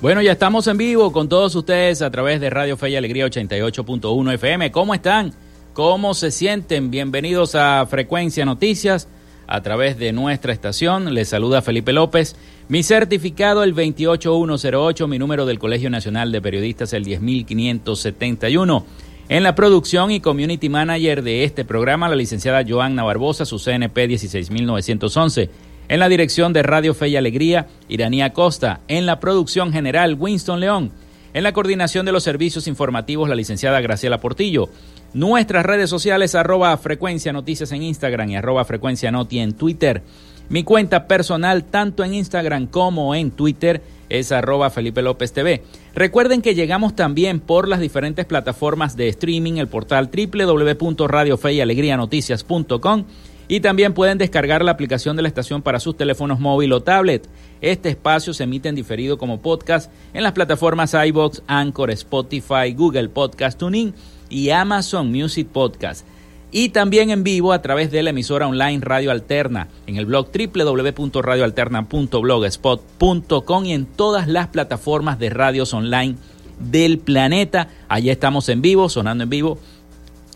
Bueno, ya estamos en vivo con todos ustedes a través de Radio Fe y Alegría 88.1 FM. ¿Cómo están? ¿Cómo se sienten? Bienvenidos a Frecuencia Noticias a través de nuestra estación. Les saluda Felipe López. Mi certificado el 28108, mi número del Colegio Nacional de Periodistas el 10571. En la producción y community manager de este programa, la licenciada Joanna Barbosa, su CNP 16911. En la dirección de Radio Fe y Alegría, Iranía Costa. En la producción general, Winston León. En la coordinación de los servicios informativos, la licenciada Graciela Portillo. Nuestras redes sociales, arroba frecuencia noticias en Instagram y arroba frecuencia noti en Twitter. Mi cuenta personal, tanto en Instagram como en Twitter, es arroba Felipe López TV. Recuerden que llegamos también por las diferentes plataformas de streaming, el portal www.radiofeyalegrianoticias.com y también pueden descargar la aplicación de la estación para sus teléfonos móvil o tablet. Este espacio se emite en diferido como podcast en las plataformas iBox, Anchor, Spotify, Google Podcast Tuning y Amazon Music Podcast. Y también en vivo a través de la emisora online Radio Alterna en el blog www.radioalterna.blogspot.com y en todas las plataformas de radios online del planeta. Allí estamos en vivo, sonando en vivo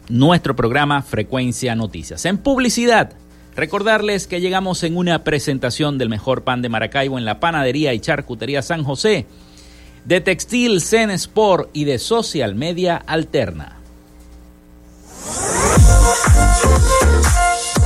nuestro programa Frecuencia Noticias. En publicidad, recordarles que llegamos en una presentación del mejor pan de Maracaibo en la panadería y charcutería San José, de Textil Zen Sport y de Social Media Alterna.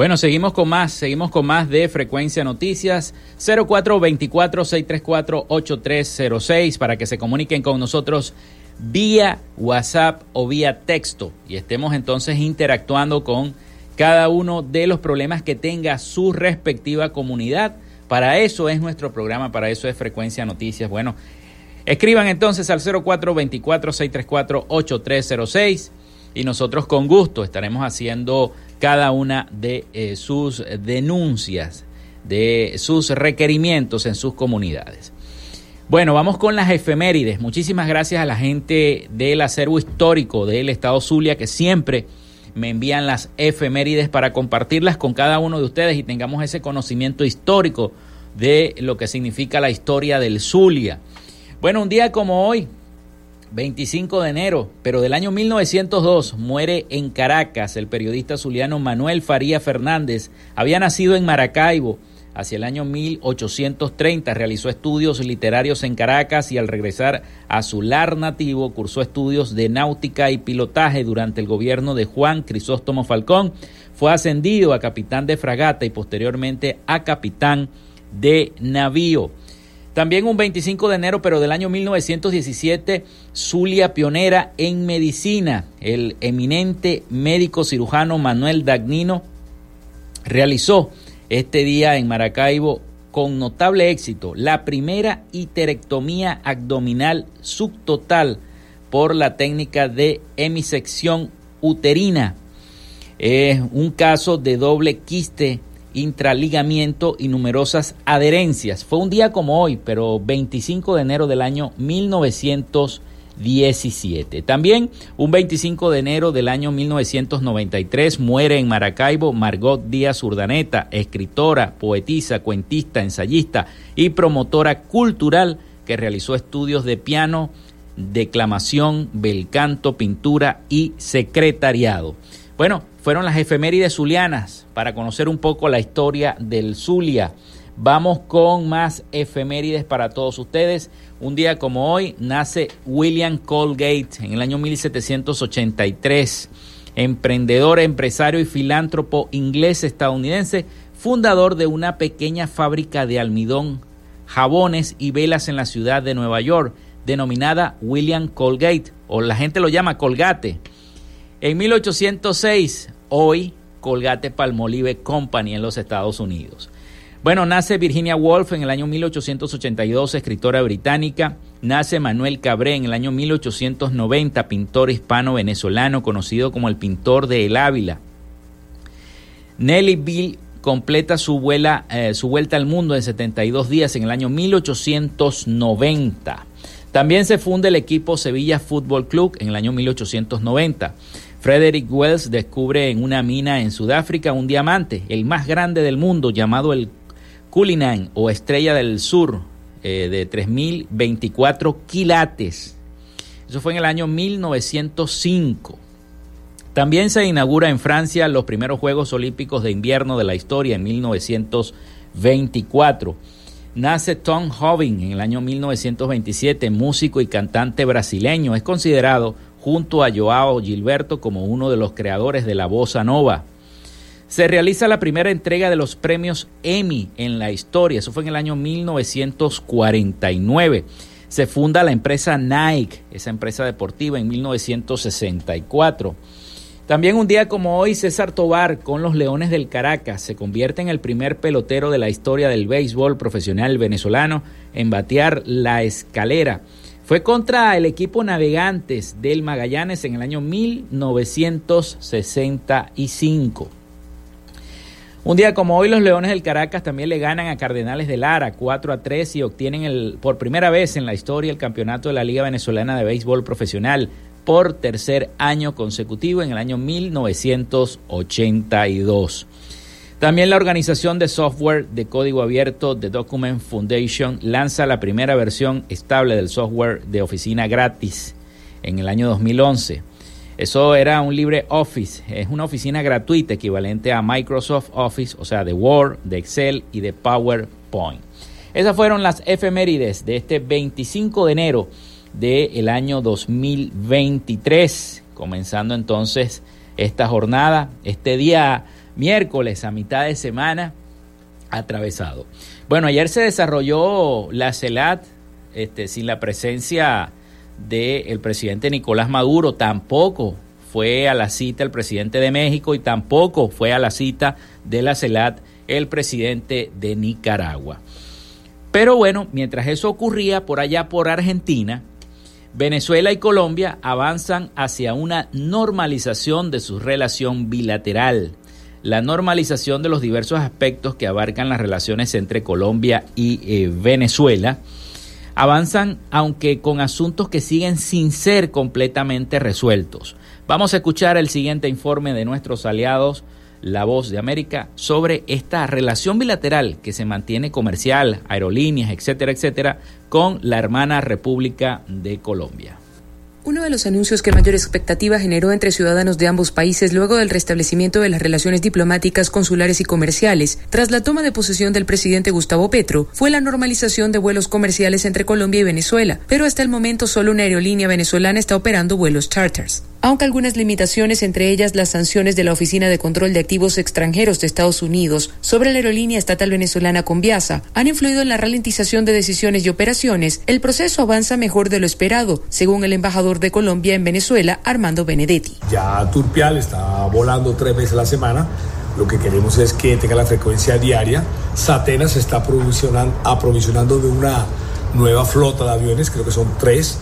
Bueno, seguimos con más, seguimos con más de Frecuencia Noticias 0424-634-8306 para que se comuniquen con nosotros vía WhatsApp o vía texto y estemos entonces interactuando con cada uno de los problemas que tenga su respectiva comunidad. Para eso es nuestro programa, para eso es Frecuencia Noticias. Bueno, escriban entonces al 0424-634-8306 y nosotros con gusto estaremos haciendo cada una de eh, sus denuncias, de sus requerimientos en sus comunidades. Bueno, vamos con las efemérides. Muchísimas gracias a la gente del acervo histórico del Estado Zulia que siempre me envían las efemérides para compartirlas con cada uno de ustedes y tengamos ese conocimiento histórico de lo que significa la historia del Zulia. Bueno, un día como hoy, 25 de enero, pero del año 1902, muere en Caracas el periodista zuliano Manuel Faría Fernández. Había nacido en Maracaibo. Hacia el año 1830 realizó estudios literarios en Caracas y al regresar a su lar nativo cursó estudios de náutica y pilotaje durante el gobierno de Juan Crisóstomo Falcón. Fue ascendido a capitán de fragata y posteriormente a capitán de navío. También un 25 de enero, pero del año 1917, Zulia pionera en medicina. El eminente médico cirujano Manuel Dagnino realizó este día en Maracaibo con notable éxito la primera iterectomía abdominal subtotal por la técnica de hemisección uterina. Es un caso de doble quiste intraligamiento y numerosas adherencias. Fue un día como hoy, pero 25 de enero del año 1917. También un 25 de enero del año 1993 muere en Maracaibo Margot Díaz Urdaneta, escritora, poetisa, cuentista, ensayista y promotora cultural que realizó estudios de piano, declamación, bel canto, pintura y secretariado. Bueno, fueron las efemérides zulianas para conocer un poco la historia del Zulia. Vamos con más efemérides para todos ustedes. Un día como hoy nace William Colgate en el año 1783, emprendedor, empresario y filántropo inglés estadounidense, fundador de una pequeña fábrica de almidón, jabones y velas en la ciudad de Nueva York, denominada William Colgate, o la gente lo llama Colgate. En 1806, hoy Colgate Palmolive Company en los Estados Unidos. Bueno, nace Virginia Woolf en el año 1882, escritora británica. Nace Manuel Cabré en el año 1890, pintor hispano-venezolano conocido como el pintor de El Ávila. Nelly Bill completa su, eh, su vuelta al mundo en 72 días en el año 1890. También se funda el equipo Sevilla Fútbol Club en el año 1890. Frederick Wells descubre en una mina en Sudáfrica un diamante, el más grande del mundo, llamado el Cullinan o Estrella del Sur, eh, de 3.024 quilates. Eso fue en el año 1905. También se inaugura en Francia los primeros Juegos Olímpicos de Invierno de la historia en 1924. Nace Tom Hoving en el año 1927, músico y cantante brasileño. Es considerado junto a Joao Gilberto como uno de los creadores de la bossa nova. Se realiza la primera entrega de los premios Emmy en la historia, eso fue en el año 1949. Se funda la empresa Nike, esa empresa deportiva, en 1964. También un día como hoy, César Tobar con los Leones del Caracas se convierte en el primer pelotero de la historia del béisbol profesional venezolano en batear la escalera fue contra el equipo Navegantes del Magallanes en el año 1965. Un día como hoy, los Leones del Caracas también le ganan a Cardenales de Lara 4 a 3 y obtienen el, por primera vez en la historia el campeonato de la Liga Venezolana de Béisbol Profesional por tercer año consecutivo en el año 1982. También la organización de software de código abierto The Document Foundation lanza la primera versión estable del software de oficina gratis en el año 2011. Eso era un libre Office, es una oficina gratuita equivalente a Microsoft Office, o sea, de Word, de Excel y de PowerPoint. Esas fueron las efemérides de este 25 de enero del año 2023, comenzando entonces esta jornada, este día miércoles a mitad de semana atravesado. Bueno, ayer se desarrolló la CELAT este, sin la presencia del presidente Nicolás Maduro, tampoco fue a la cita el presidente de México y tampoco fue a la cita de la CELAT el presidente de Nicaragua. Pero bueno, mientras eso ocurría por allá por Argentina, Venezuela y Colombia avanzan hacia una normalización de su relación bilateral, la normalización de los diversos aspectos que abarcan las relaciones entre Colombia y eh, Venezuela avanzan aunque con asuntos que siguen sin ser completamente resueltos. Vamos a escuchar el siguiente informe de nuestros aliados, La Voz de América, sobre esta relación bilateral que se mantiene comercial, aerolíneas, etcétera, etcétera, con la hermana República de Colombia. Uno de los anuncios que mayor expectativa generó entre ciudadanos de ambos países luego del restablecimiento de las relaciones diplomáticas, consulares y comerciales, tras la toma de posesión del presidente Gustavo Petro, fue la normalización de vuelos comerciales entre Colombia y Venezuela, pero hasta el momento solo una aerolínea venezolana está operando vuelos charters aunque algunas limitaciones, entre ellas las sanciones de la Oficina de Control de Activos Extranjeros de Estados Unidos sobre la aerolínea estatal venezolana Conviasa, han influido en la ralentización de decisiones y operaciones, el proceso avanza mejor de lo esperado, según el embajador de Colombia en Venezuela, Armando Benedetti. Ya Turpial está volando tres veces a la semana. Lo que queremos es que tenga la frecuencia diaria. Satena se está aprovisionando de una nueva flota de aviones, creo que son tres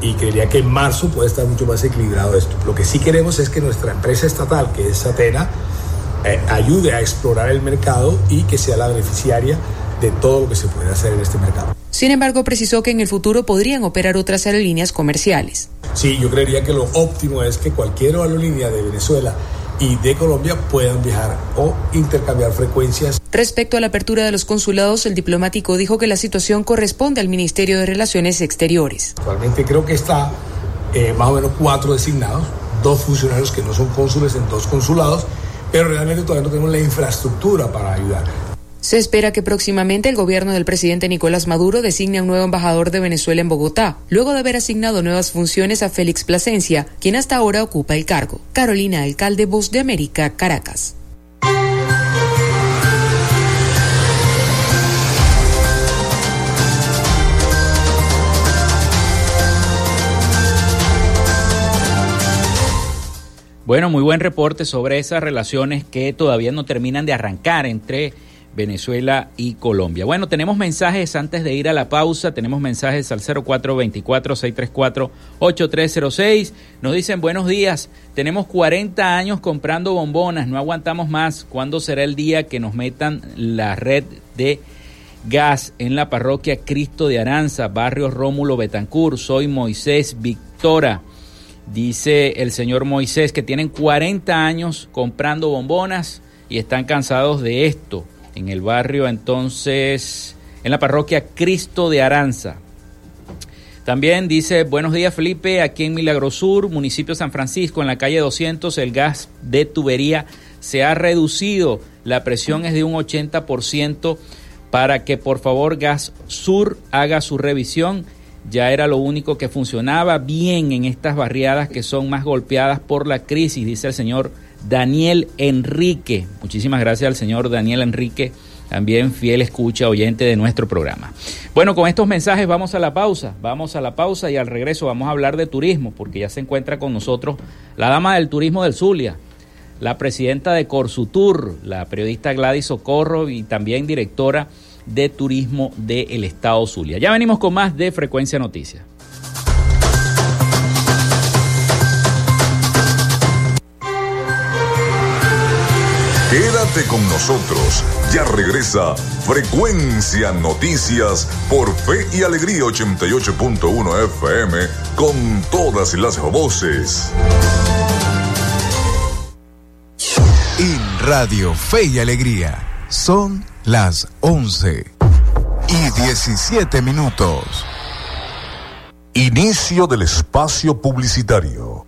y creería que en marzo puede estar mucho más equilibrado esto. Lo que sí queremos es que nuestra empresa estatal, que es Atena, eh, ayude a explorar el mercado y que sea la beneficiaria de todo lo que se puede hacer en este mercado. Sin embargo, precisó que en el futuro podrían operar otras aerolíneas comerciales. Sí, yo creería que lo óptimo es que cualquier aerolínea de Venezuela y de Colombia puedan viajar o intercambiar frecuencias. Respecto a la apertura de los consulados, el diplomático dijo que la situación corresponde al Ministerio de Relaciones Exteriores. Actualmente creo que está eh, más o menos cuatro designados, dos funcionarios que no son cónsules en dos consulados, pero realmente todavía no tenemos la infraestructura para ayudar. Se espera que próximamente el gobierno del presidente Nicolás Maduro designe a un nuevo embajador de Venezuela en Bogotá, luego de haber asignado nuevas funciones a Félix Plasencia, quien hasta ahora ocupa el cargo. Carolina Alcalde, Voz de América, Caracas. Bueno, muy buen reporte sobre esas relaciones que todavía no terminan de arrancar entre Venezuela y Colombia. Bueno, tenemos mensajes antes de ir a la pausa, tenemos mensajes al 0424-634-8306. Nos dicen buenos días, tenemos 40 años comprando bombonas, no aguantamos más. ¿Cuándo será el día que nos metan la red de gas en la parroquia Cristo de Aranza, barrio Rómulo Betancur? Soy Moisés Victora. Dice el señor Moisés que tienen 40 años comprando bombonas y están cansados de esto en el barrio entonces, en la parroquia Cristo de Aranza. También dice, buenos días Felipe, aquí en Milagrosur, municipio San Francisco, en la calle 200, el gas de tubería se ha reducido, la presión es de un 80% para que por favor Gas Sur haga su revisión. Ya era lo único que funcionaba bien en estas barriadas que son más golpeadas por la crisis, dice el señor Daniel Enrique. Muchísimas gracias al señor Daniel Enrique, también fiel escucha, oyente de nuestro programa. Bueno, con estos mensajes vamos a la pausa, vamos a la pausa y al regreso vamos a hablar de turismo, porque ya se encuentra con nosotros la dama del turismo del Zulia, la presidenta de Corsutur, la periodista Gladys Socorro y también directora de turismo del Estado Zulia. Ya venimos con más de Frecuencia Noticias. Quédate con nosotros. Ya regresa Frecuencia Noticias por Fe y Alegría 88.1 FM con todas las voces. En Radio Fe y Alegría son las 11 y 17 minutos. Inicio del espacio publicitario.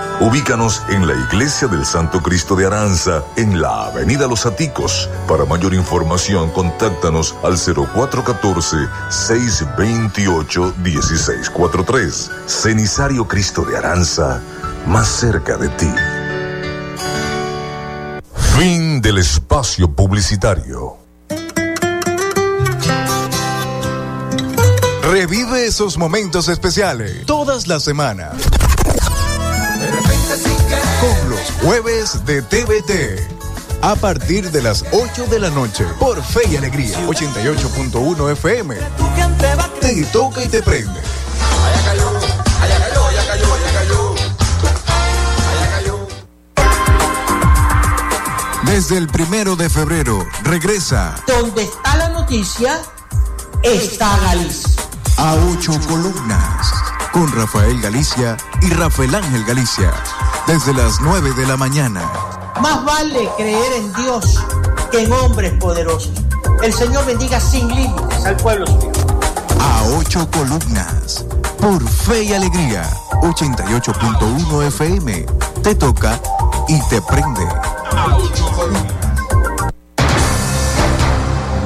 Ubícanos en la Iglesia del Santo Cristo de Aranza, en la Avenida Los Aticos. Para mayor información, contáctanos al 0414-628-1643. Cenisario Cristo de Aranza, más cerca de ti. Fin del espacio publicitario. Revive esos momentos especiales todas las semanas. Los jueves de TVT. A partir de las 8 de la noche por Fe y Alegría 88.1 FM. Te toca y te prende. Desde el primero de febrero regresa. Donde está la noticia, está Galicia. A ocho columnas. Con Rafael Galicia y Rafael Ángel Galicia. Desde las 9 de la mañana. Más vale creer en Dios que en hombres poderosos. El Señor bendiga sin límites al pueblo suyo. A ocho columnas. Por Fe y Alegría. 88.1 FM. Te toca y te prende.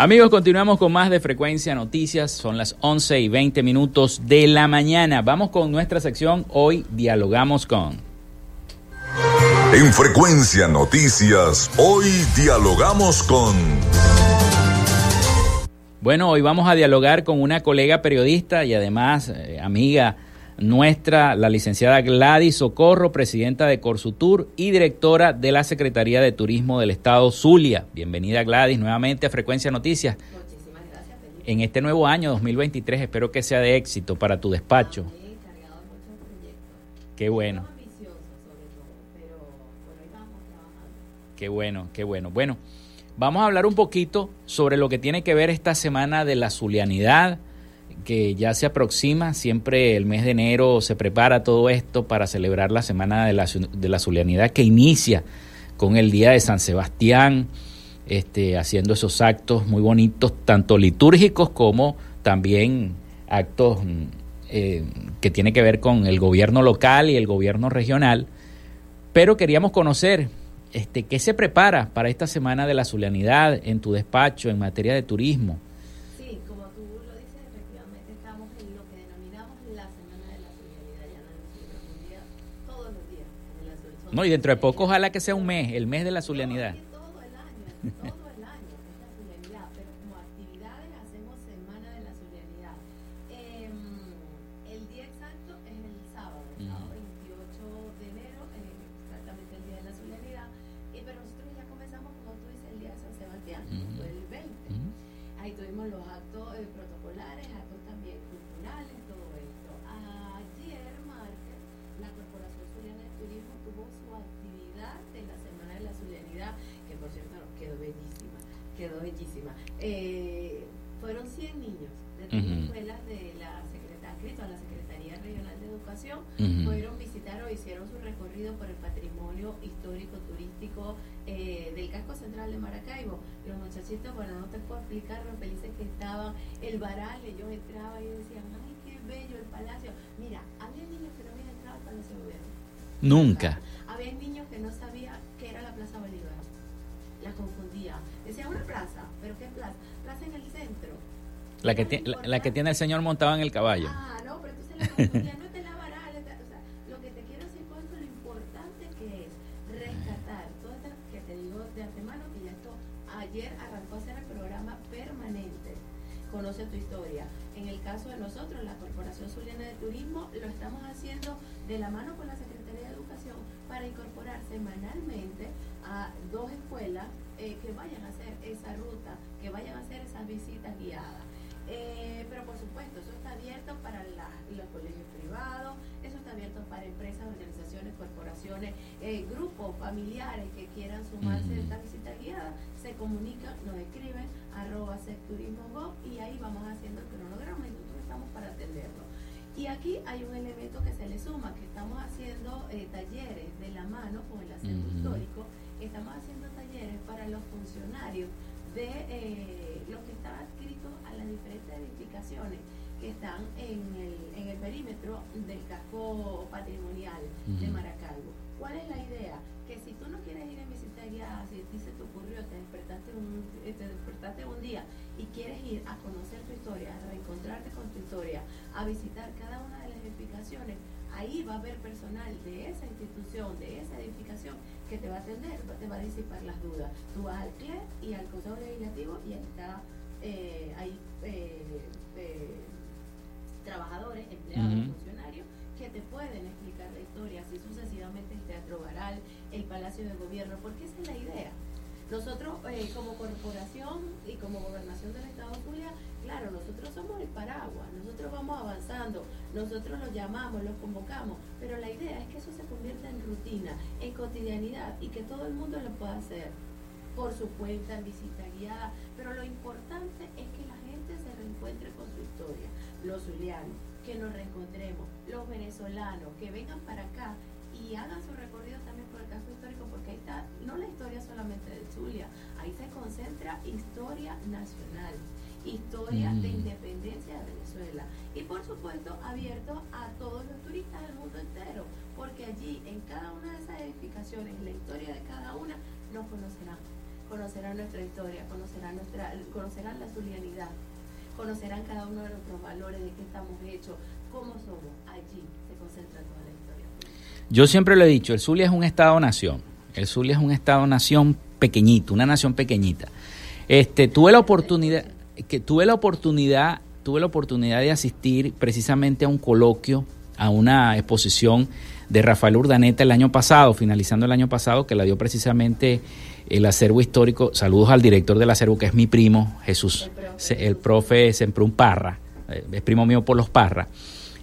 Amigos, continuamos con más de Frecuencia Noticias. Son las 11 y 20 minutos de la mañana. Vamos con nuestra sección. Hoy dialogamos con. En Frecuencia Noticias, hoy dialogamos con. Bueno, hoy vamos a dialogar con una colega periodista y además eh, amiga nuestra, la licenciada Gladys Socorro, presidenta de Corsutur y directora de la Secretaría de Turismo del Estado Zulia. Bienvenida Gladys nuevamente a Frecuencia Noticias. Muchísimas gracias. En este nuevo año 2023 espero que sea de éxito para tu despacho. Qué bueno. Qué bueno, qué bueno. Bueno, vamos a hablar un poquito sobre lo que tiene que ver esta semana de la zulianidad que ya se aproxima, siempre el mes de enero se prepara todo esto para celebrar la Semana de la, de la Zulianidad que inicia con el Día de San Sebastián, este, haciendo esos actos muy bonitos, tanto litúrgicos como también actos eh, que tienen que ver con el gobierno local y el gobierno regional. Pero queríamos conocer este, qué se prepara para esta Semana de la Zulianidad en tu despacho en materia de turismo No, y dentro de poco ojalá que sea un mes, el mes de la zulianidad. Bueno, no te puedo explicar lo felices que estaban, el varal, ellos entraban y decían, ay, qué bello el palacio. Mira, había niños que no habían entrado al Palacio de Gobierno. Nunca. Había niños que no sabían qué era la Plaza Bolívar. La confundía. Decía una plaza, pero ¿qué plaza? Plaza en el centro. La que, tiene, la, la, que tiene el señor montado en el caballo. Ah, no, pero entonces la confundía. no ayer arrancó a ser el programa permanente, Conoce tu historia. En el caso de nosotros, la Corporación Zuliana de Turismo, lo estamos haciendo de la mano con la Secretaría de Educación para incorporar semanalmente a dos escuelas eh, que vayan a hacer esa ruta, que vayan a hacer esas visitas guiadas. Eh, pero por supuesto, eso está abierto para los colegios privados, eso está abierto para empresas, organizaciones, corporaciones, eh, grupos familiares que quieran sumarse a esta visita guiada, se comunican, nos escriben, arroba secturismo y ahí vamos haciendo el cronograma y nosotros estamos para atenderlo. Y aquí hay un elemento que se le suma, que estamos haciendo eh, talleres de la mano con el acervo histórico, estamos haciendo talleres para los funcionarios de están adscritos a las diferentes edificaciones que están en el, en el perímetro del casco patrimonial de Maracaibo. ¿Cuál es la idea? Que si tú no quieres ir en guiada, si ti se te ocurrió, te despertaste, un, eh, te despertaste un día y quieres ir a conocer tu historia, a reencontrarte con tu historia, a visitar cada una de las edificaciones, ahí va a haber personal de esa institución, de esa edificación, que te va a atender, te va a disipar las dudas. Tú vas al CLE y al Consejo Legislativo y ahí está, eh, hay eh, eh, trabajadores, empleados, funcionarios que te pueden explicar la historia, así sucesivamente el Teatro Baral, el Palacio de Gobierno, porque esa es la idea. Nosotros como corporación y como gobernación del Estado de Zulia Claro, nosotros somos el paraguas, nosotros vamos avanzando, nosotros los llamamos, los convocamos, pero la idea es que eso se convierta en rutina, en cotidianidad y que todo el mundo lo pueda hacer por su cuenta, en visita guiada, pero lo importante es que la gente se reencuentre con su historia, los zulianos, que nos reencontremos, los venezolanos, que vengan para acá y hagan su recorrido también por el caso histórico, porque ahí está, no la historia solamente de Zulia, ahí se concentra historia nacional historia de mm. independencia de Venezuela. Y por supuesto abierto a todos los turistas del mundo entero, porque allí en cada una de esas edificaciones, la historia de cada una, nos conocerán. Conocerán nuestra historia, conocerán, nuestra, conocerán la zulianidad, conocerán cada uno de nuestros valores, de qué estamos hechos, cómo somos. Allí se concentra toda la historia. Yo siempre lo he dicho, el Zulia es un Estado-nación. El Zulia es un Estado-nación pequeñito, una nación pequeñita. Este, tuve la oportunidad que tuve la oportunidad, tuve la oportunidad de asistir precisamente a un coloquio, a una exposición de Rafael Urdaneta el año pasado, finalizando el año pasado, que la dio precisamente el acervo histórico. Saludos al director del acervo, que es mi primo, Jesús, el, profe Semprún Parra, eh, es primo mío por los Parra.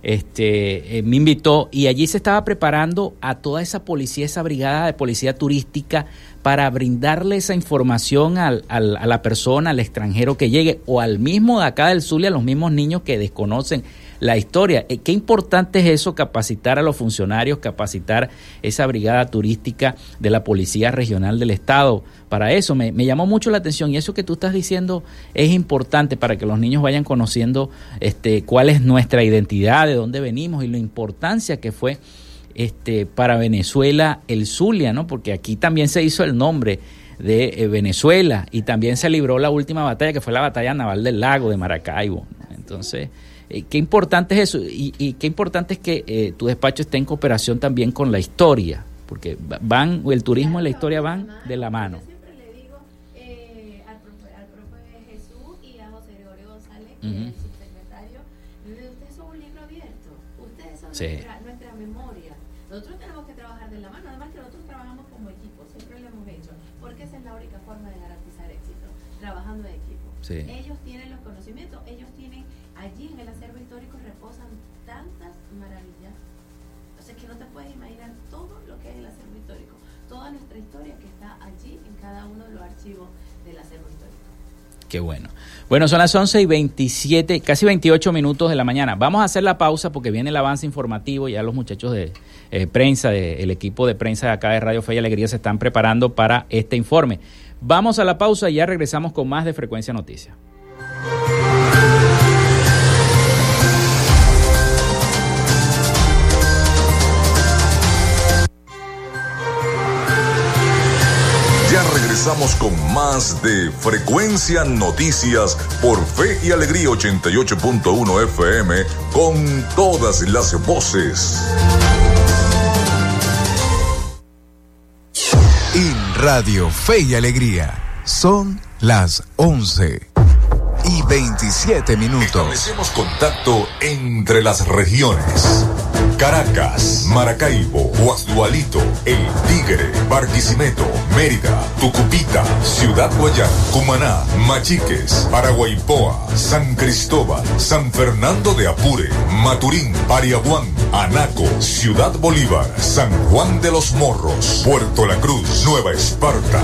Este, eh, me invitó y allí se estaba preparando a toda esa policía, esa brigada de policía turística para brindarle esa información al, a la persona, al extranjero que llegue, o al mismo de acá del Zulia, a los mismos niños que desconocen la historia. Eh, qué importante es eso, capacitar a los funcionarios, capacitar esa brigada turística de la Policía Regional del Estado. Para eso me, llamó mucho la atención y eso que tú estás diciendo es importante para que los niños vayan conociendo este, cuál es nuestra identidad, de dónde venimos y la importancia que fue este, para Venezuela el Zulia, ¿no? Porque aquí también se hizo el nombre de eh, Venezuela y también se libró la última batalla que fue la batalla naval del lago de Maracaibo. Entonces, eh, qué importante es eso. Y, qué importante es que eh, tu despacho esté en cooperación también con la historia, porque van, el turismo y la historia van de la mano. siempre le digo al, profe, al profe Jesús y a José Gregorio González, que es el subsecretario, ustedes son un libro abierto, ustedes son sí. Ellos tienen los conocimientos, ellos tienen allí en el acervo histórico reposan tantas maravillas. Sea que no te puedes imaginar todo lo que es el acervo histórico, toda nuestra historia que está allí en cada uno de los archivos del acervo histórico. Qué bueno. Bueno, son las 11 y 27, casi 28 minutos de la mañana. Vamos a hacer la pausa porque viene el avance informativo. Ya los muchachos de eh, prensa, el equipo de prensa de acá de Radio Fe y Alegría se están preparando para este informe. Vamos a la pausa y ya regresamos con más de Frecuencia Noticias. Regresamos con más de Frecuencia Noticias por Fe y Alegría 88.1 FM con todas las voces. En Radio Fe y Alegría son las 11 y 27 minutos. Establecemos contacto entre las regiones. Caracas, Maracaibo, Guasdualito, El Tigre, Barquisimeto, Mérida, Tucupita, Ciudad Guayán, Cumaná, Machiques, Paraguaypoa, San Cristóbal, San Fernando de Apure, Maturín, Pariaguán, Anaco, Ciudad Bolívar, San Juan de los Morros, Puerto La Cruz, Nueva Esparta.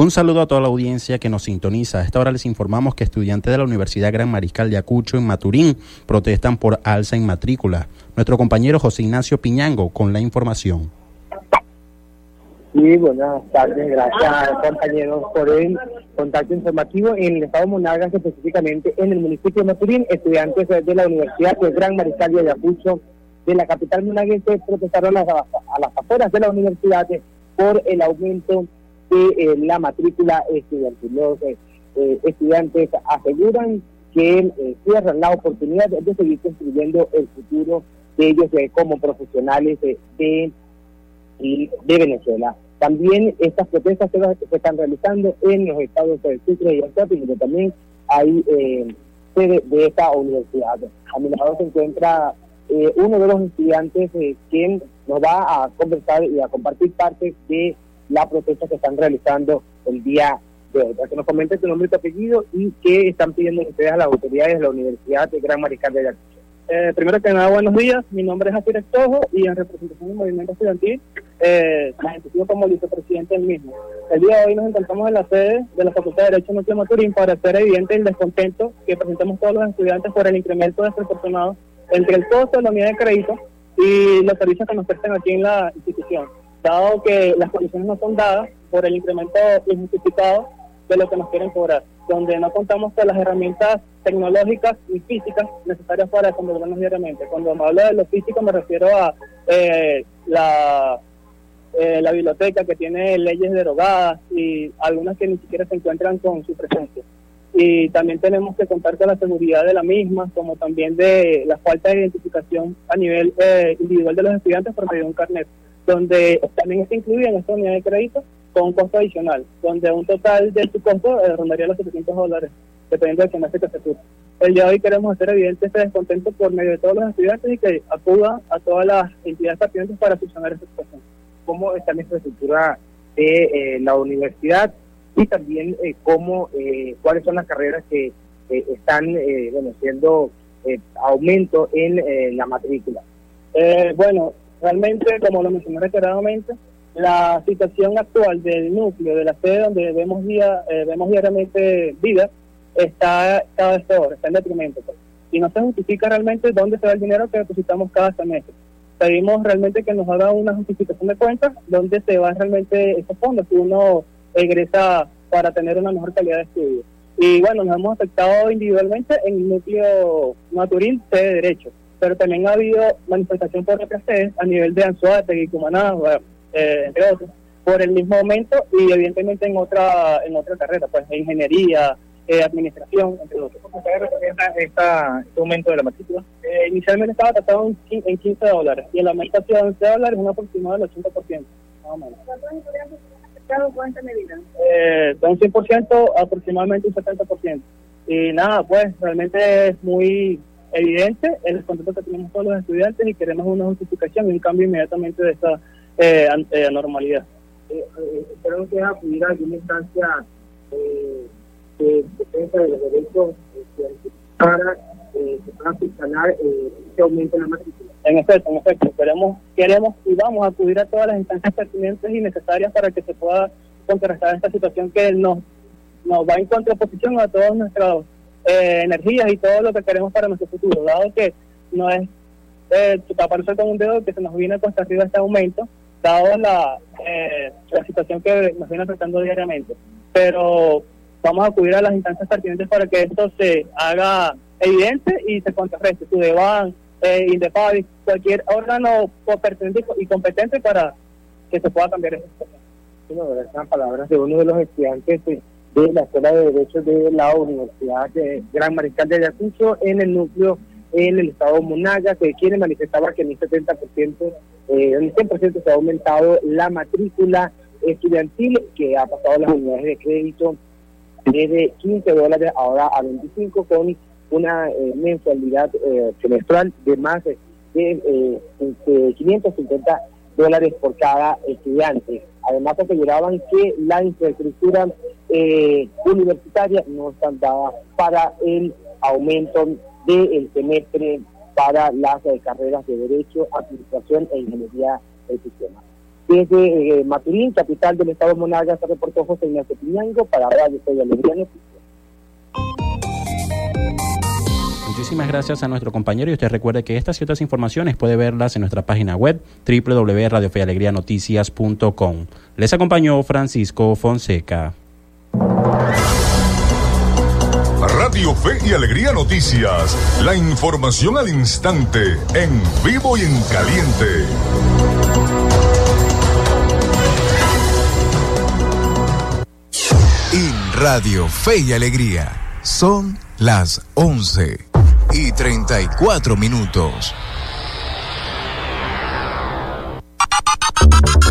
Un saludo a toda la audiencia que nos sintoniza. A esta hora les informamos que estudiantes de la Universidad Gran Mariscal de Acucho en Maturín protestan por alza en matrícula. Nuestro compañero José Ignacio Piñango con la información. Sí, buenas tardes, gracias compañeros por el contacto informativo en el estado de Monagas, específicamente en el municipio de Maturín, estudiantes de la Universidad de Gran Mariscal de Ayacucho de la capital monaguense protestaron a las, a las afueras de la universidad por el aumento de eh, la matrícula estudiantil. Los eh, eh, estudiantes aseguran que cierran la oportunidad de seguir construyendo el futuro de ellos como profesionales de, de, Venezuela. También estas protestas se, están realizando en los estados de Sucre y Antioquia, donde también hay sede de esta universidad. A mi lado se encuentra uno de los estudiantes quien nos va a conversar y a compartir parte de la protesta que están realizando el día de hoy. Para que nos comenten tu nombre y tu apellido y qué están pidiendo ustedes a las autoridades de la Universidad de Gran Mariscal de Ayacucho. Eh, primero que nada, buenos días. Mi nombre es Javier Estojo y en representación del movimiento estudiantil eh, identifico como vicepresidente del mismo. El día de hoy nos encontramos en la sede de la Facultad de Derecho Núcleo Maturín para hacer evidente el descontento que presentamos todos los estudiantes por el incremento desproporcionado entre el costo de la unidad de crédito y los servicios que nos prestan aquí en la institución dado que las condiciones no son dadas por el incremento injustificado de lo que nos quieren cobrar, donde no contamos con las herramientas tecnológicas y físicas necesarias para desenvolvernos diariamente. Cuando me hablo de lo físico me refiero a eh, la, eh, la biblioteca que tiene leyes derogadas y algunas que ni siquiera se encuentran con su presencia. Y también tenemos que contar con la seguridad de la misma, como también de la falta de identificación a nivel eh, individual de los estudiantes por medio de un carnet donde también está incluida en esta unidad de crédito con un costo adicional, donde un total de su costo eh, rondaría los 700 dólares, dependiendo del semestre que se surja. El día de hoy queremos hacer evidente este descontento por medio de todos los estudiantes y que acudan a todas las entidades participantes para solucionar esta situación. ¿Cómo está la infraestructura de eh, la universidad y también eh, cómo, cuáles son las carreras que están bueno, siendo aumento en la matrícula? bueno, Realmente, como lo mencioné reiteradamente, la situación actual del núcleo, de la sede donde vemos, día, eh, vemos diariamente vida, está cada vez peor, está en detrimento. Pues. Y no se justifica realmente dónde se va el dinero que depositamos cada semestre. Pedimos realmente que nos haga una justificación de cuentas dónde se va realmente esos fondos que uno egresa para tener una mejor calidad de estudio. Y bueno, nos hemos afectado individualmente en el núcleo sede de Derecho pero también ha habido manifestación por otras sedes a nivel de Anzuategui, Cumaná, eh, entre otros, por el mismo aumento y evidentemente en otra en otra carrera, pues ingeniería, eh, administración, entre otros. ¿Cómo se representa esta, este aumento de la matrícula? Eh, inicialmente estaba tratado en, en 15 dólares y el aumento ha sido 11 dólares, un aproximado del 80%, más o menos. ¿Cuántos estudiantes han con esta medida? Eh, de un 100% aproximadamente un 70%. Y nada, pues realmente es muy evidente el descontento que tenemos todos los estudiantes y queremos una justificación y un cambio inmediatamente de esta eh, eh anormalidad. Eh, eh, espero que acudir a alguna instancia de defensa de los derechos para que puedan este aumento en la matrícula. En efecto, en efecto, queremos, queremos y vamos a acudir a todas las instancias pertinentes y necesarias para que se pueda contrarrestar esta situación que nos, nos va en contraposición a todos nuestros eh, energías y todo lo que queremos para nuestro futuro, dado que no es eh, taparse con un dedo que se nos viene cuesta arriba este aumento, dado la, eh, la situación que nos viene afectando diariamente. Pero vamos a acudir a las instancias pertinentes para que esto se haga evidente y se contrarreste. Sudeban, eh, Indepavi, cualquier órgano pertinente y competente para que se pueda cambiar situación. Bueno, estas palabras de uno de los estudiantes de, la Escuela de Derecho de la Universidad de Gran Mariscal de Ayacucho en el núcleo en el estado de Monaga, que quiere manifestaba que en un 70%, eh, en un 100% se ha aumentado la matrícula estudiantil, que ha pasado las unidades de crédito de 15 dólares ahora a 25 con una eh, mensualidad eh, semestral de más de, de, 550 dólares por cada estudiante. Además aseguraban que la infraestructura universitaria no está dada para el aumento del semestre para las eh, carreras de Derecho, Administración e Ingeniería del Sistema. Desde eh, Maturín, capital del estado de Monagas, se reportó José Ignacio Piñango para Radio Soy Alegría Noticias. Muchísimas gracias a nuestro compañero y usted recuerde que estas y otras informaciones puede verlas en nuestra página web www.radiofealegrianoticias.com. Les acompañó Francisco Fonseca. Radio Fe y Alegría Noticias. La información al instante, en vivo y en caliente. En Radio Fe y Alegría son las 11 y 34 minutos.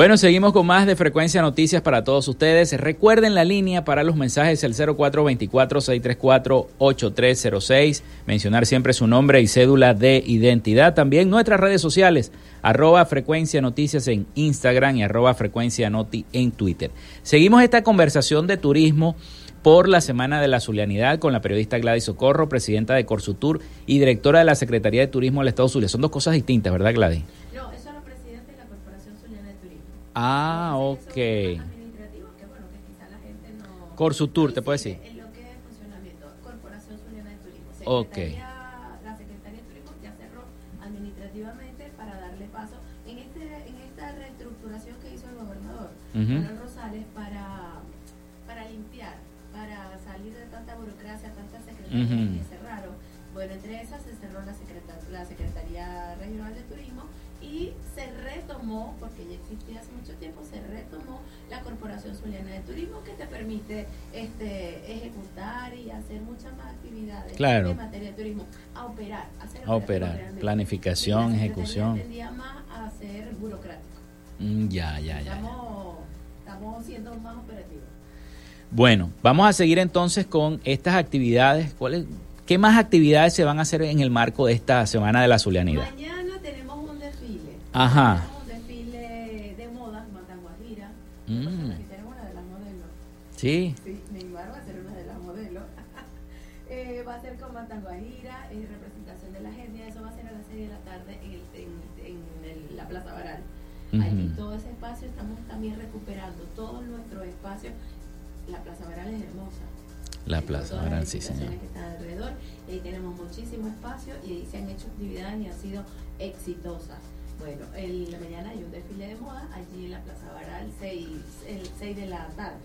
Bueno, seguimos con más de Frecuencia Noticias para todos ustedes. Recuerden la línea para los mensajes el 0424-634-8306. Mencionar siempre su nombre y cédula de identidad. También nuestras redes sociales, arroba Frecuencia Noticias en Instagram y arroba Frecuencia Noti en Twitter. Seguimos esta conversación de turismo por la Semana de la Zulianidad con la periodista Gladys Socorro, presidenta de Corsutur y directora de la Secretaría de Turismo del Estado Zulia. Son dos cosas distintas, ¿verdad, Gladys? Ah, ok. Corsutur, ¿te puede decir? En lo que es funcionamiento, Corporación Zuliana de Turismo. Ok. La Secretaría de Turismo ya cerró administrativamente para darle paso en, este, en esta reestructuración que hizo el gobernador, Manuel Rosales, para, para limpiar burocracia, tantas secretarías que cerraron. Bueno, entre esas se cerró la, la Secretaría Regional de Turismo y se retomó, porque ya existía hace mucho tiempo, se retomó la Corporación Zuliana de Turismo que te permite este, ejecutar y hacer muchas más actividades claro. en materia de turismo, a operar, hacer a operar, planificación, ejecución. tendía más a ser burocrático. Mm, ya, ya, ya. Estamos, estamos siendo más operativos. Bueno, vamos a seguir entonces con estas actividades. ¿Cuáles? ¿Qué más actividades se van a hacer en el marco de esta Semana de la Zulianidad? Mañana tenemos un desfile. Ajá. Tenemos un desfile de modas, Matanguajira. Mm. Aquí tenemos una de las modelos. Sí. Sí, Neymar va a ser una de las modelos. eh, va a ser con Matanguajira, eh, representación de la gente. Eso va a ser a las 6 de la tarde en, el, en, en el, la Plaza Baral. Allí Ujú. todo ese espacio estamos también recuperando todos nuestros espacios. La Plaza Baral es hermosa. La Plaza Baral, sí, señor. que están alrededor y ahí tenemos muchísimo espacio y ahí se han hecho actividades y han sido exitosas. Bueno, en la mañana hay un desfile de moda allí en la Plaza Baral, 6, el 6 de la tarde.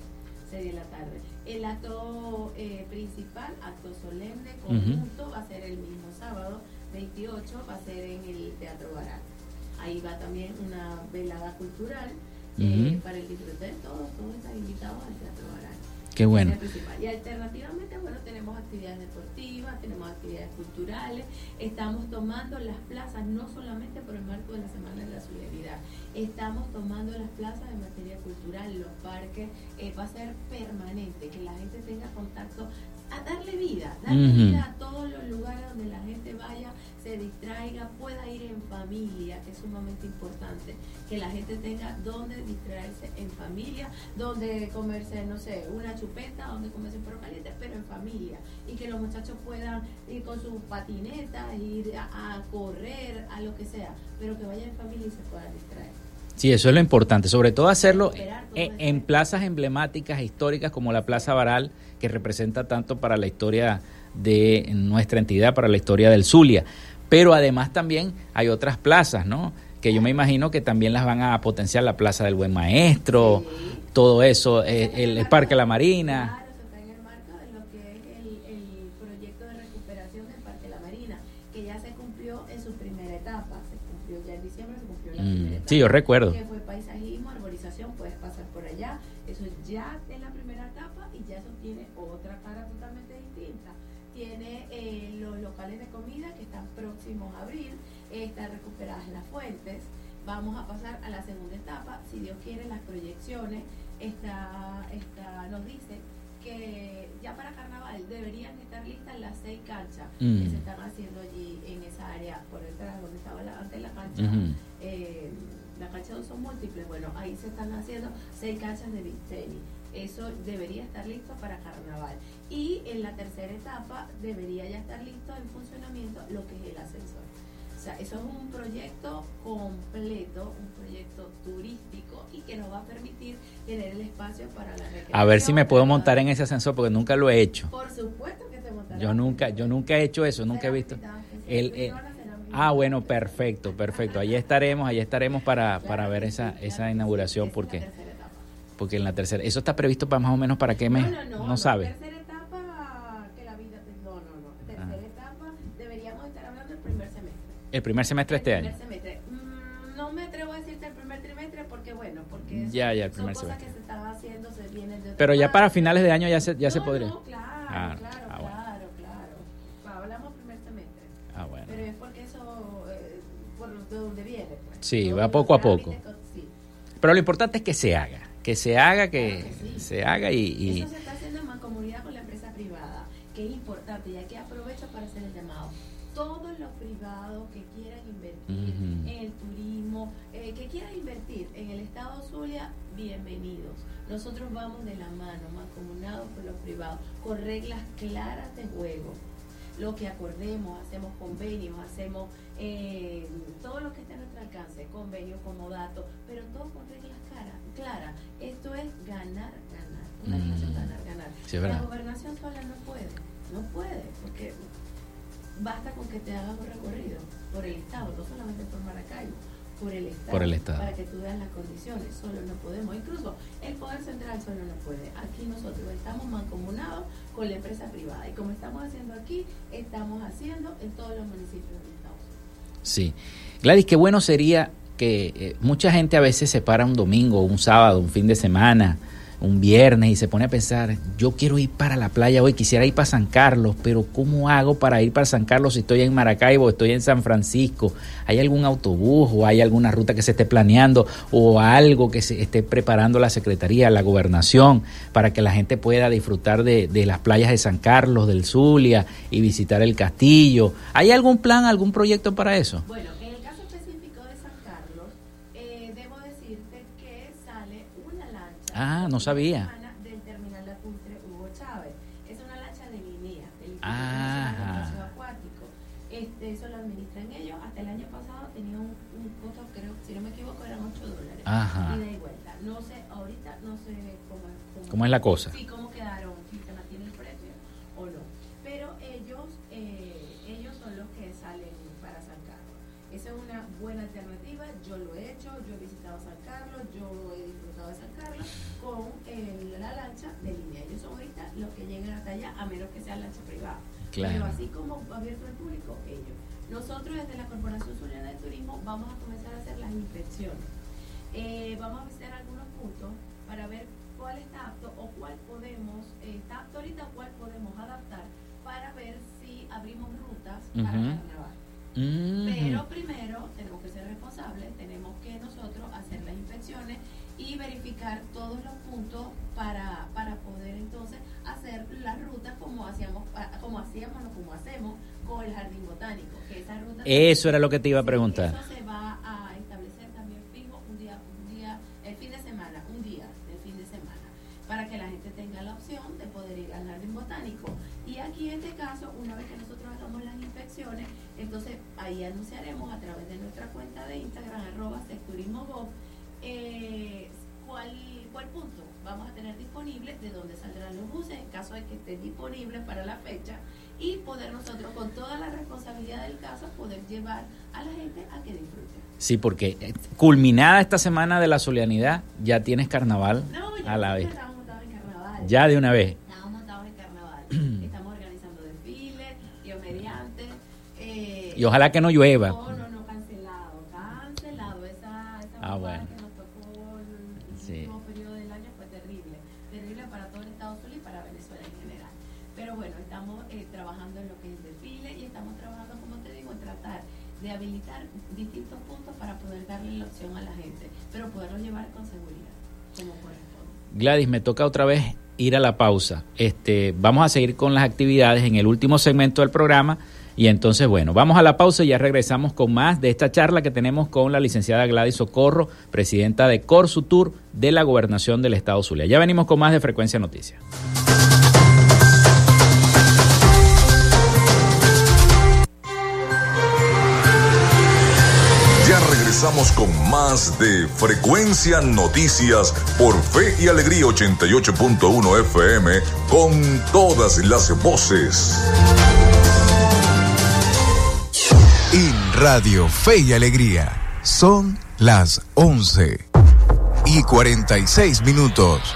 6 de la tarde. El acto eh, principal, acto solemne, conjunto, va a ser el mismo sábado 28, va a ser en el Teatro Baral. Ahí va también una velada cultural eh, para el disfrute de todos, todos están invitados al Teatro Baral. Qué bueno. Y alternativamente, bueno, tenemos actividades deportivas, tenemos actividades culturales, estamos tomando las plazas no solamente por el marco de la Semana de la Solidaridad, estamos tomando las plazas en materia cultural, los parques, eh, va a ser permanente, que la gente tenga contacto, a darle vida, darle vida a todos los lugares donde la gente vaya, se distraiga, pueda ir en familia, que es sumamente importante, que la gente tenga donde distraerse en familia, donde comerse, no sé, una chupeta, donde comerse un perro caliente, pero en familia, y que los muchachos puedan ir con sus patinetas, ir a, a correr, a lo que sea, pero que vayan en familia y se puedan distraer. Sí, eso es lo importante, sobre todo hacerlo en, plazas emblemáticas, históricas como la Plaza Baral, que representa tanto para la historia de nuestra entidad, para la historia del Zulia. Pero además también hay otras plazas, ¿no? Que yo me imagino que también las van a potenciar, la Plaza del Buen Maestro, todo eso, eh, el, el Parque La Marina. Mm, sí, yo recuerdo. Que fue paisajismo, arborización, puedes pasar por allá. Eso ya en la primera etapa y ya eso tiene otra cara totalmente distinta. Tiene eh, los locales de comida que están próximos a abrir, están recuperadas las fuentes. Vamos a pasar a la segunda etapa, si Dios quiere, las proyecciones. Está, está, nos dice que ya para carnaval deberían estar listas las seis canchas Mm. que se están haciendo allí en esa área por detrás donde estaba la, antes la cancha. Son múltiples, bueno, ahí se están haciendo seis canchas de beach tenis. Eso debería estar listo para carnaval. Y en la tercera etapa debería ya estar listo en funcionamiento lo que es el ascensor. O sea, eso es un proyecto completo, un proyecto turístico y que nos va a permitir tener el espacio para la recreación. A ver si me puedo montar en ese ascensor porque nunca lo he hecho. Por supuesto que se montará. Yo nunca, yo nunca he hecho eso, nunca he visto. El, el- ah, bueno, perfecto, perfecto. Allí estaremos, allí estaremos para, para ver esa, esa inauguración porque, porque en la tercera, eso está previsto para más o menos para qué mes, No, no, no, no sabe. Tercera etapa que la vida. No, no, no. Tercera Ah. etapa deberíamos estar hablando del primer semestre. El primer semestre este El año. primer semestre. Mm, no me atrevo a decirte el primer trimestre porque, bueno, porque Ya, ya, el son primer cosas semestre. que se están haciendo, se vienen de Pero ya para finales de año ya se, ya se podría. Claro, Ah, ah, claro, Sí, va poco a poco. sí. Pero lo importante es que se haga, que se haga, que se haga y, y- Eso se está haciendo en mancomunidad con la empresa privada, que es importante, y aquí aprovecho para hacer el llamado. Todos los privados que quieran invertir en el turismo, eh, que quieran invertir en el estado Zulia, bienvenidos. Nosotros vamos de la mano, mancomunados con los privados, con reglas claras de juego. Lo que acordemos, hacemos convenios, hacemos eh, todo lo que esté nuestro alcance, convenios, comodatos, pero todo con reglas claras. Esto es ganar, ganar. Una Mm. relación ganar, ganar. Sí, la gobernación sola no puede, no puede, porque basta con que te hagas un recorrido por el Estado, no solamente por Maracaibo, por el Estado, Por el Estado. para que tú veas las condiciones, solo no podemos. Incluso el Poder central solo no puede. Aquí nosotros estamos mancomunados con la empresa privada. Y como estamos haciendo aquí, estamos haciendo en todos los municipios del Estado. Sí. Gladys, qué bueno sería que eh, mucha gente a veces se para un domingo, un sábado, un fin de semana, un viernes y se pone a pensar, yo quiero ir para la playa hoy, quisiera ir para San Carlos, pero ¿cómo hago para ir para San Carlos si estoy en Maracaibo, estoy en San Francisco? ¿Hay algún autobús o hay alguna ruta que se esté planeando o algo que se esté preparando la Secretaría, la Gobernación, para que la gente pueda disfrutar de, las playas de San Carlos, del Zulia y visitar el castillo? ¿Hay algún plan, algún proyecto para eso? Bueno, Ah, no sabía. del terminal lacustre Hugo Chávez. Es una lancha de línea, del de Paseo Acuático. Este, eso lo administran ellos. Hasta el año pasado tenía un, un costo, creo, si no me equivoco, eran 8 dólares. Ajá. Y vuelta. No sé, ahorita no sé cómo, ¿Cómo es la cosa? Sí, Claro. Pero así como abierto al público, ellos. Nosotros desde la Corporación Zuliana de Turismo vamos a comenzar a hacer las inspecciones. Eh, vamos a visitar algunos puntos para ver cuál está apto o cuál podemos, eh, está apto ahorita cuál podemos adaptar para ver si abrimos rutas para carnaval. Mm. Pero primero tenemos que ser responsables, tenemos que nosotros hacer las inspecciones y verificar todos los puntos para, para poder entonces hacer las rutas como hacíamos, como hacíamos, no como hacemos con el jardín botánico. Que esa ruta Eso era lo que te iba a preguntar. Eso se va a establecer también fijo un día, un día, el fin de semana, un día del fin de semana, para que la gente tenga la opción de poder ir al jardín botánico. Y aquí en este caso, una vez que nosotros hagamos las inspecciones, entonces ahí anunciaremos a través de nuestra cuenta de Instagram, arroba secturismogov, eh, cuál, cuál punto vamos a tener disponible, de dónde saldrán los buses en caso de que estén disponibles para la fecha y poder nosotros con toda la responsabilidad del caso poder llevar a la gente a que disfrute. Sí, porque eh, culminada esta semana de la solidaridad, ya tienes carnaval No, ya a la vez. estamos montados en carnaval. Ya de una vez. Estamos montados en carnaval. estamos organizando desfiles, Dios mediante. Eh, Y ojalá que no llueva. No, no, no, cancelado. Cancelado. Esa, esa Ah, bueno. Gladys, me toca otra vez ir a la pausa. Este, vamos a seguir con las actividades en el último segmento del programa. Y entonces, bueno, vamos a la pausa y ya regresamos con más de esta charla que tenemos con la licenciada Gladys Socorro, presidenta de Corsutur de la Gobernación del Estado Zulia. Ya venimos con más de Frecuencia Noticias. Regresamos con más de Frecuencia Noticias por Fe y Alegría 88.1 FM con todas las voces. En Radio Fe y Alegría son las 11 y 46 minutos.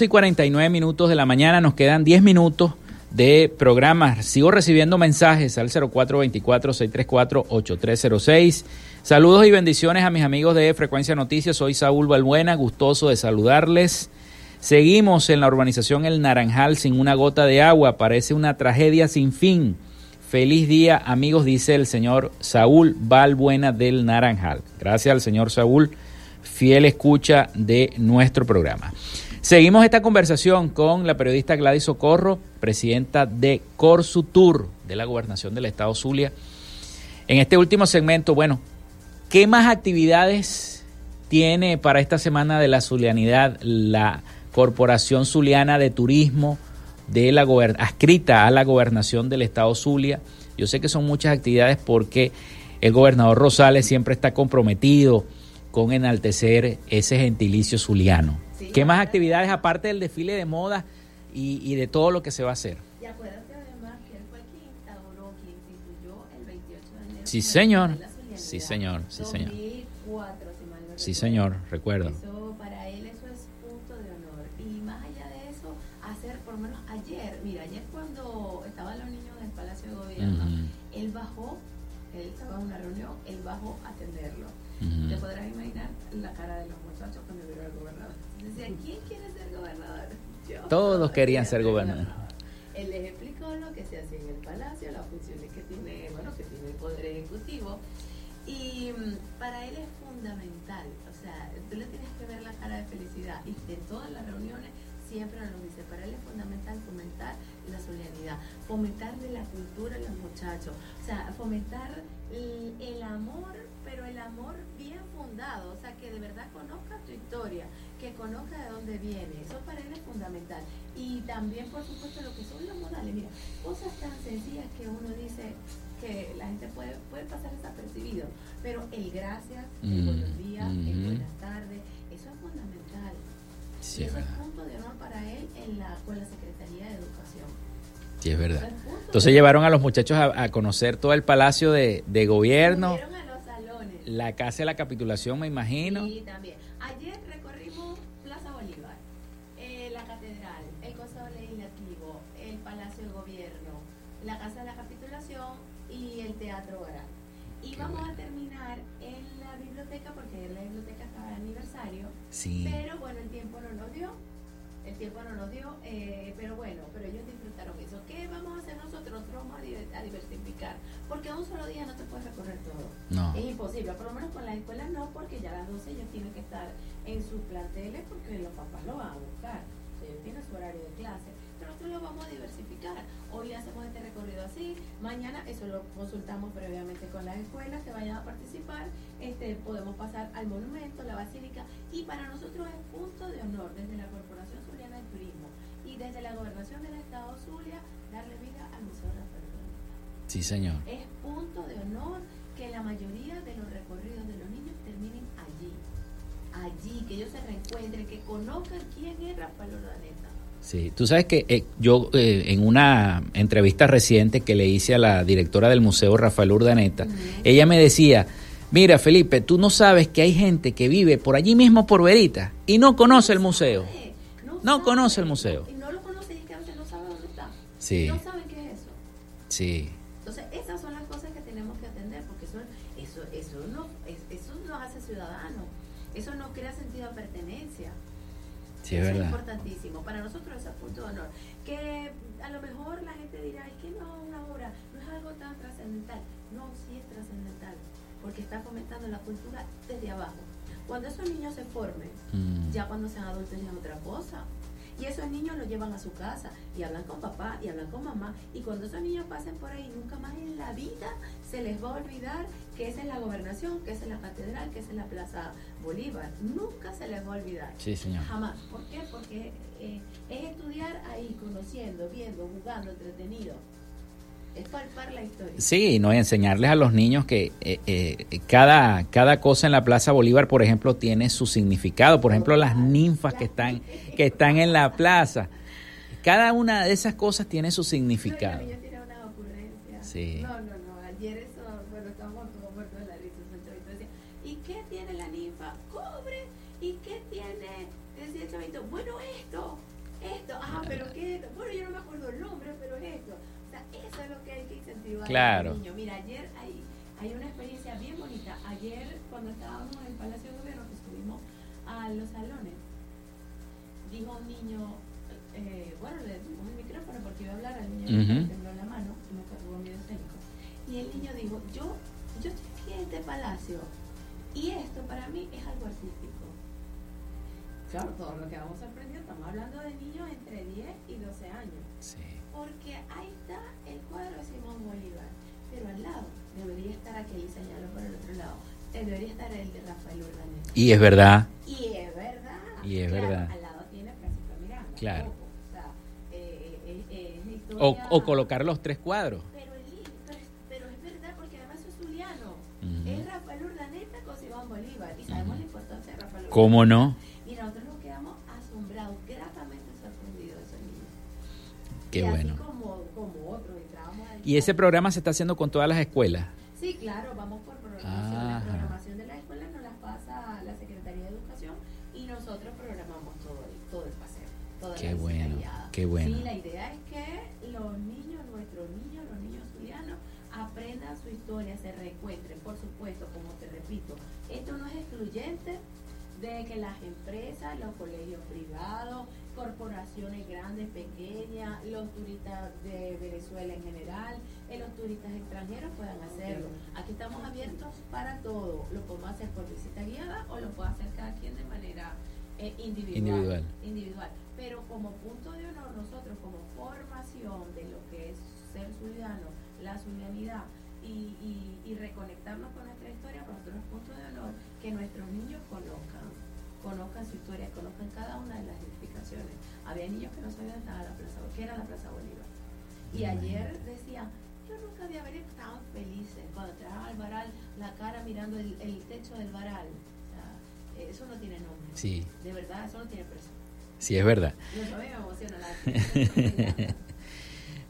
11 y 49 minutos de la mañana, nos quedan 10 minutos de programa. Sigo recibiendo mensajes al 0424-634-8306. Saludos y bendiciones a mis amigos de Frecuencia Noticias. Soy Saúl Balbuena, gustoso de saludarles. Seguimos en la urbanización El Naranjal sin una gota de agua. Parece una tragedia sin fin. Feliz día, amigos, dice el señor Saúl Balbuena del Naranjal. Gracias al señor Saúl, fiel escucha de nuestro programa. Seguimos esta conversación con la periodista Gladys Socorro, presidenta de Corsutur, de la Gobernación del Estado Zulia. En este último segmento, bueno, ¿qué más actividades tiene para esta semana de la Zulianidad la Corporación Zuliana de Turismo de la adscrita a la Gobernación del Estado Zulia? Yo sé que son muchas actividades porque el gobernador Rosales siempre está comprometido con enaltecer ese gentilicio zuliano. ¿Qué más actividades aparte del desfile de moda y, y, de todo lo que se va a hacer? Y acuérdate además que él fue quien instauró, quien instituyó el 28 de enero. Sí, señor. Sí, señor. Sí, señor. 2004, si mal no Sí, señor. Recuerdo. Eso, para él eso es punto de honor. Y más allá de eso, hacer, por lo menos ayer, mira, ayer cuando estaban los niños en el Palacio de Gobierno, uh -huh. él bajó, él estaba en una reunión, él bajó a atenderlo. Uh -huh. Te podrás imaginar la cara de los muchachos cuando vieron al ¿quién quiere ser gobernador? Yo. Todos querían ser gobernador. Él les explicó lo que se hacía en el palacio, las funciones que tiene, bueno, que tiene el poder ejecutivo. Y mm, para él es fundamental, o sea, tú le tienes que ver la cara de felicidad. Y de todas las reuniones siempre nos dice, para él es fundamental fomentar la solidaridad, fomentar de la cultura en los muchachos, o sea, fomentar el, el amor, pero el amor bien fundado, o sea, que de verdad conozca tu historia, que conozca de dónde viene. Eso para él es fundamental. Y también, por supuesto, lo que son los modales. Mira, cosas tan sencillas que uno dice que la gente puede, puede pasar desapercibido, pero el gracias, el Mm, buenos días, el ujú. buenas tardes, eso es fundamental. Sí, y es eso es verdad. punto de honor para él en la, con la Secretaría de Educación. Sí, es verdad. Entonces de llevaron a los muchachos a, a conocer todo el palacio de, de gobierno, a los salones. la casa de la capitulación, me imagino. Sí, también. Ayer vamos a terminar en la biblioteca porque ayer la biblioteca estaba de aniversario. Sí. Pero bueno, el tiempo no nos dio. el tiempo no nos dio, eh, pero bueno, pero ellos disfrutaron eso. ¿Qué vamos a hacer nosotros? Nosotros vamos a, diver- a diversificar, porque un solo día no te puedes recorrer todo. No. Es imposible, por lo menos con las escuelas no, porque ya a las 12 ellos tienen que estar en sus planteles porque los papás lo van a buscar. Ellos tienen su horario de clase. Nosotros lo vamos a diversificar. Hoy hacemos este recorrido así, mañana eso lo consultamos previamente con las escuelas que vayan a participar. Este, podemos pasar al monumento, la basílica, y para nosotros es punto de honor desde la Corporación Zuliana de Turismo y desde la Gobernación del Estado Zulia darle vida al Museo Rafael Rodríguez. Sí, señor. Es punto de honor que la mayoría de los recorridos de los niños terminen allí. Allí, que ellos se reencuentren, que conozcan quién es Rafael Urdaneta. Sí, tú sabes que eh, yo eh, en una entrevista reciente que le hice a la directora del museo, Rafael Urdaneta, ella me decía, mira Felipe, tú no sabes que hay gente que vive por allí mismo por Verita y no conoce el museo. No conoce el museo. Y no lo conocen y es que a veces no saben dónde está. Sí. No saben qué es eso. Sí, Entonces, esas son las cosas que tenemos que atender, porque eso, eso, eso, no, es- eso nos hace ciudadanos. Eso nos crea sentido de pertenencia. Sí, es verdad. importantísimo. Para nosotros es el punto de honor. Que a lo mejor la gente dirá, es que no, una obra no es algo tan trascendental. No, sí es trascendental, porque está fomentando la cultura desde abajo. Cuando esos niños se formen, Mm. ya cuando sean adultos ya es otra cosa. Y esos niños los llevan a su casa y hablan con papá y hablan con mamá. Y cuando esos niños pasen por ahí, nunca más en la vida se les va a olvidar que esa es la gobernación, que esa es la catedral, que esa es la Plaza Bolívar. Nunca se les va a olvidar. Sí, señor. Jamás. ¿Por qué? Porque eh, es estudiar ahí, conociendo, viendo, jugando, entretenido. Es palpar la historia. Sí, no y enseñarles a los niños que eh, eh, cada, cada cosa en la Plaza Bolívar, por ejemplo, tiene su significado. Por ejemplo, las ninfas que están, que están en la plaza. Cada una de esas cosas tiene su significado. Yo tiré una ocurrencia. Sí. No, no, no. Ayer eso, Claro. niños. Mira, ayer hay, hay una experiencia bien bonita. Ayer, cuando estábamos en el Palacio de Gobierno, que subimos a los salones, dijo un niño, eh, bueno, le dimos el micrófono porque iba a hablar al niño Ujú. le tembló la mano y me cargó un video escénico. Y el niño dijo, yo, yo estoy aquí en este palacio y esto para mí es algo artístico. Claro, todos nos quedamos sorprendidos, estamos hablando de niños entre 10 y 12 años. Porque ahí está el cuadro de Simón Bolívar, pero al lado debería estar aquel y señaló por el otro lado, debería estar el de Rafael Urdaneta. Y es verdad. Y es verdad. Y es Claro, verdad. Al lado tiene Francisco Miranda. Claro. o sea, eh, eh, eh, historia- O, o colocar los tres cuadros. Pero, pero, es- pero es verdad porque además es zuliano. Ujú. Es Rafael Urdaneta con Simón Bolívar. Y sabemos la importancia de Rafael Urdaneta. ¿Cómo no? Qué y bueno. Así como, como otros, entrábamos ahí. Y ese programa se está haciendo con todas las escuelas. Sí, claro, vamos por programación. Ajá. La programación de las escuelas nos las pasa la Secretaría de Educación y nosotros programamos todo el, todo el paseo. Toda Qué la bueno, qué bueno. Sí, la idea es que los niños, nuestros niños, los niños zulianos, aprendan su historia, se reencuentren. Por supuesto, como te repito, esto no es excluyente de que las empresas, los colegios privados, corporaciones grandes, pequeñas, los turistas de Venezuela en general, eh, los turistas extranjeros puedan hacerlo. Aquí estamos abiertos para todo. Lo podemos hacer por visita guiada o lo puede hacer cada quien de manera eh, individual. Individual. Individual. Pero como punto de honor, nosotros como formación de lo que es ser zuliano, la zulianidad y, y, y reconectarnos con nuestra historia, para nosotros es punto de honor que nuestros niños conozcan conozcan su historia, conozcan cada una de las edificaciones. Había niños que no sabían dónde estaba la plaza, qué era la Plaza Bolívar. Y ayer decían, yo nunca había venido, estaban felices cuando entraban al varal, la cara mirando el, el techo del varal. O sea, eh, eso no tiene nombre. Sí. De verdad, eso no tiene precio. Sí, es verdad. Y eso a mí me emociona la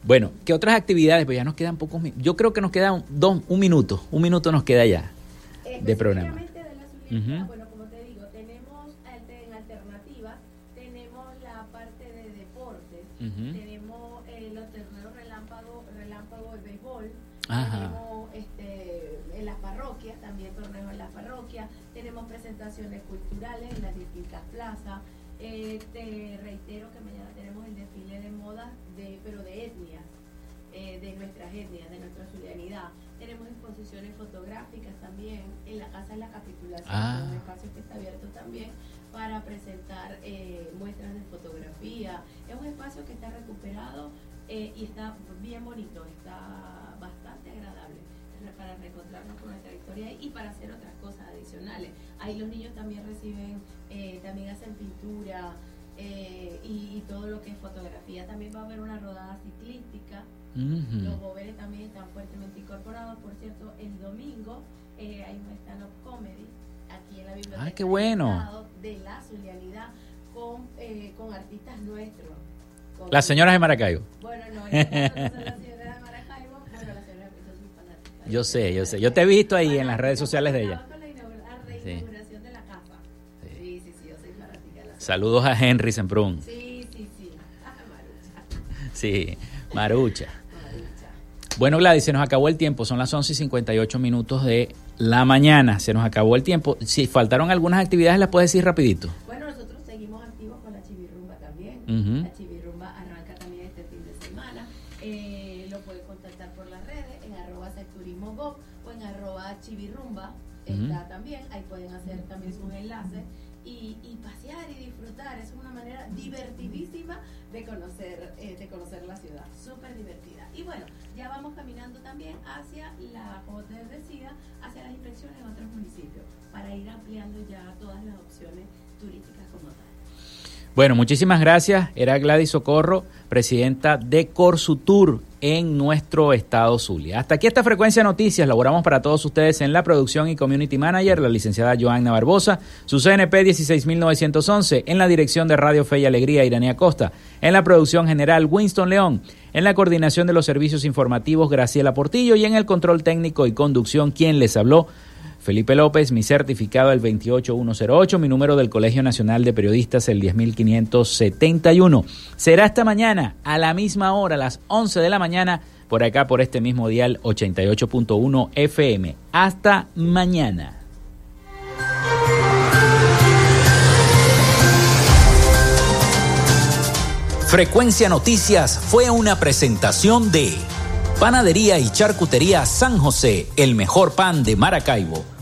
Bueno, ¿qué otras actividades? Pues ya nos quedan pocos minutos. Yo creo que nos queda un, dos, un minuto. Un minuto nos queda ya de programa. De la zulianidad, Ujú. bueno, como te digo, tenemos alter- en alternativa, tenemos la parte de tenemos los torneos relámpago, relámpago de béisbol, Ajá. tenemos este, en las parroquias, también torneos en las parroquias, tenemos presentaciones culturales en las distintas plazas, Eh, te reitero que mañana tenemos el desfile de moda, de, pero de etnias, eh, de nuestras etnias, de nuestra zulianidad. Tenemos exposiciones fotográficas también en la Casa de la Capitulación, Ah. un espacio que está abierto también para presentar eh, muestras de fotografía. Es un espacio que está recuperado eh, y está bien bonito, está bastante agradable para reencontrarnos con nuestra historia y para hacer otras cosas adicionales. Ahí los niños también reciben, eh, también hacen pintura y, y todo lo que es fotografía. También va a haber una rodada ciclística. Ujú. Los jóvenes también están fuertemente incorporados. Por cierto, el domingo eh, hay un stand-up comedy aquí en la biblioteca. Ah, qué bueno. De la Zulianidad con, eh, con artistas nuestros. Con- Las señoras de Maracaibo. Bueno, no, ellas no son las señoras de Maracaibo, bueno, las señoras yo soy fanática. Yo sé, yo sé. Yo te he visto ahí en las redes sociales de ella. Con la inaugura- la Sí. reinauguración de la casa. Sí, sí, sí, yo soy fanática de la Saludos a Henry Semprún. Sí, sí, sí. Ah, Marucha. Sí, Marucha. Bueno, Gladys, se nos acabó el tiempo. Son las 11 y 58 minutos de la mañana. Se nos acabó el tiempo. Si faltaron algunas actividades, las puedes decir rapidito. Bueno, nosotros seguimos activos con la chivirrumba también. Ujú. La chivirrumba arranca también este fin de semana. Eh, lo pueden contactar por las redes en arroba secturismo o en arroba chivirrumba. Municipios para ir ampliando ya todas las opciones turísticas como tal. Bueno, muchísimas gracias. Era Gladys Socorro, presidenta de Corsutur en nuestro estado Zulia. Hasta aquí esta frecuencia de noticias. Laboramos para todos ustedes en la producción y community manager, la licenciada Joanna Barbosa, su CNP 16911, en la dirección de Radio Fe y Alegría, Iranía Costa, en la producción general Winston León, en la coordinación de los servicios informativos Graciela Portillo y en el control técnico y conducción, quien les habló, Felipe López, mi certificado el 28108, mi número del Colegio Nacional de Periodistas el 10571. Será esta mañana a la misma hora, las 11 de la mañana, por acá por este mismo dial 88.1 FM. Hasta mañana. Frecuencia Noticias fue una presentación de Panadería y Charcutería San José, el mejor pan de Maracaibo.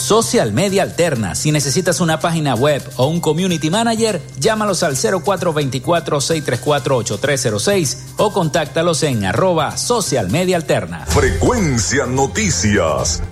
Social Media Alterna. Si necesitas una página web o un community manager, llámalos al 0424-634-8306 o contáctalos en arroba Social Media Alterna. Frecuencia Noticias.